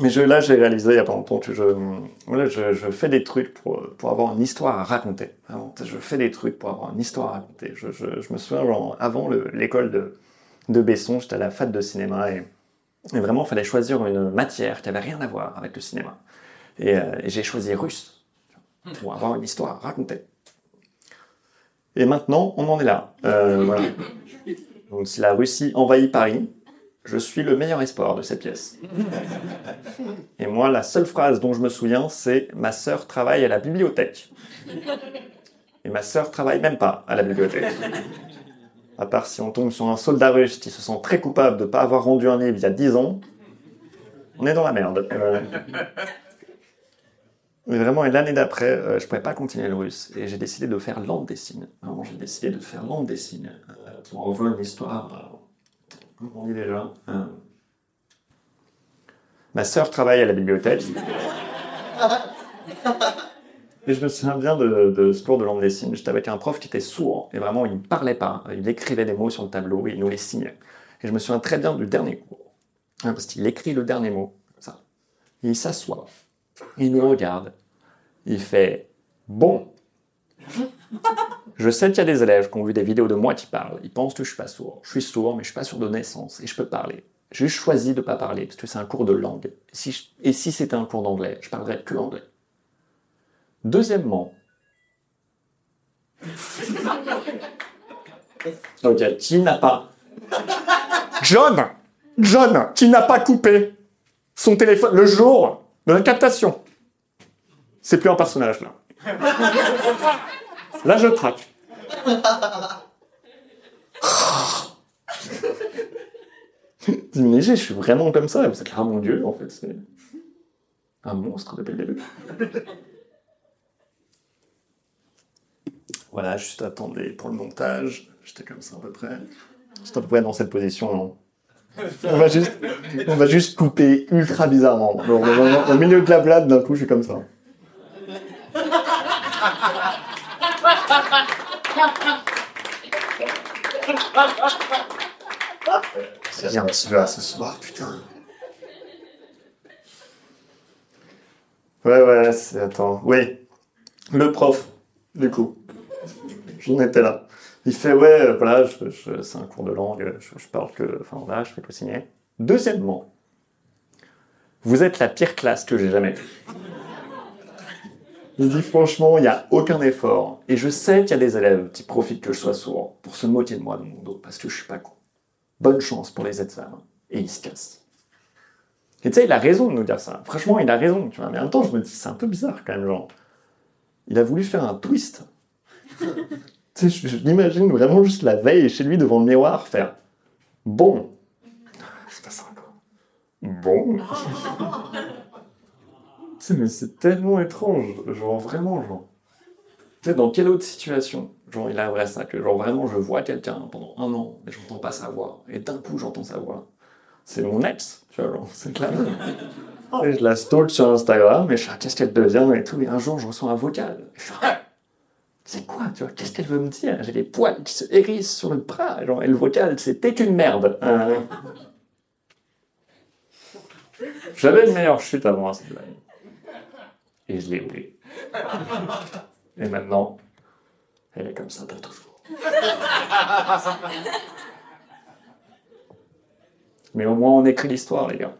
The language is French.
Mais je, là, j'ai réalisé il y a pas longtemps que je, voilà, je, je fais des trucs pour, pour avoir une histoire à raconter. Vraiment, je fais des trucs pour avoir une histoire à raconter. Je, me souviens, genre, avant le- l'école de, de Besson, j'étais à la fac de cinéma et, et vraiment, il fallait choisir une matière qui avait rien à voir avec le cinéma. Et, euh, et j'ai choisi russe pour avoir une histoire à raconter. Et maintenant, on en est là. Euh, voilà. Donc, si la Russie envahit Paris, je suis le meilleur espoir de cette pièce. Et moi, la seule phrase dont je me souviens, c'est Ma sœur travaille à la bibliothèque. Et ma sœur travaille même pas à la bibliothèque. À part si on tombe sur un soldat russe qui se sent très coupable de ne pas avoir rendu un livre il y a 10 ans, on est dans la merde. Mais vraiment, l'année d'après, euh, je pouvais pas continuer le russe. Et j'ai décidé de faire langue des signes. J'ai décidé de faire langue des signes. euh, pour avoir une histoire. On dit déjà euh, Ma sœur travaille à la bibliothèque. Et je me souviens bien de, de ce cours de langue des signes. J'étais avec un prof qui était sourd. Et vraiment, il ne parlait pas. Il écrivait des mots sur le tableau et il nous les signait. Et je me souviens très bien du dernier cours. Hein, Parce qu'il écrit le dernier mot. comme Ça. Il s'assoit. Il nous regarde. Il fait Bon. Je sais qu'il y a des élèves qui ont vu des vidéos de moi qui parlent. Ils pensent que je suis pas sourd. Je suis sourd, mais je suis pas sourd de naissance et je peux parler. J'ai juste choisi de pas parler parce que c'est un cours de langue. Et si, je- et si c'était un cours d'anglais, je parlerais que anglais. Deuxièmement, ok, qui n'a pas John, John, qui n'a pas coupé son téléphone le jour de la captation? C'est plus un personnage là. Là, je traque. Diminué, je suis vraiment comme ça. Vous êtes ah mon dieu, en fait, c'est un monstre depuis le début. Voilà, juste attendez pour le montage. J'étais comme ça à peu près. J'étais à peu près dans cette position, non on va, juste, on va juste couper ultra bizarrement. Au milieu de la blague, d'un coup, je suis comme ça. J'ai un petit ce soir, putain. Ouais, ouais, c'est... Attends. Oui. Le prof, du coup. J'en étais là. Il fait, ouais, euh, voilà, c'est un cours de langue, je, parle que... Enfin, voilà, je fais que signer. Deuxièmement, vous êtes la pire classe que j'ai jamais. Il dit, franchement, il n'y a aucun effort. Et je sais qu'il y a des élèves qui profitent que je sois sourd pour se moquer de moi de mon dos, parce que je suis pas con. Bonne chance pour les examens. Et il se casse. Et tu sais, il a raison de nous dire ça. Franchement, il a raison, tu vois. Mais en même temps, je me dis, c'est un peu bizarre quand même, genre. Il a voulu faire un twist. tu sais, je, je l'imagine vraiment juste la veille chez lui devant le miroir faire Bon. C'est pas ça encore. Bon. tu sais, mais c'est tellement étrange. Genre, vraiment, genre. Tu sais, dans quelle autre situation Genre, il arriverait ça, que genre vraiment, je vois quelqu'un pendant un an, mais j'entends pas sa voix. Et d'un coup, j'entends sa voix. C'est mon ex, tu vois, genre, c'est clair. Et je la stalk sur Instagram, et je suis ah, qu'est-ce qu'elle devient et tout. Et un jour, je reçois un vocal. Et je suis ah, c'est quoi, tu vois, qu'est-ce qu'elle veut me dire? J'ai des poils qui se hérissent sur le bras. Genre, et le vocal, t'es qu'une merde. Euh. J'avais une meilleure chute avant à cette blague. Et je l'ai oublié. Et maintenant, elle est comme ça pour toujours. Mais au moins, on écrit l'histoire, les gars.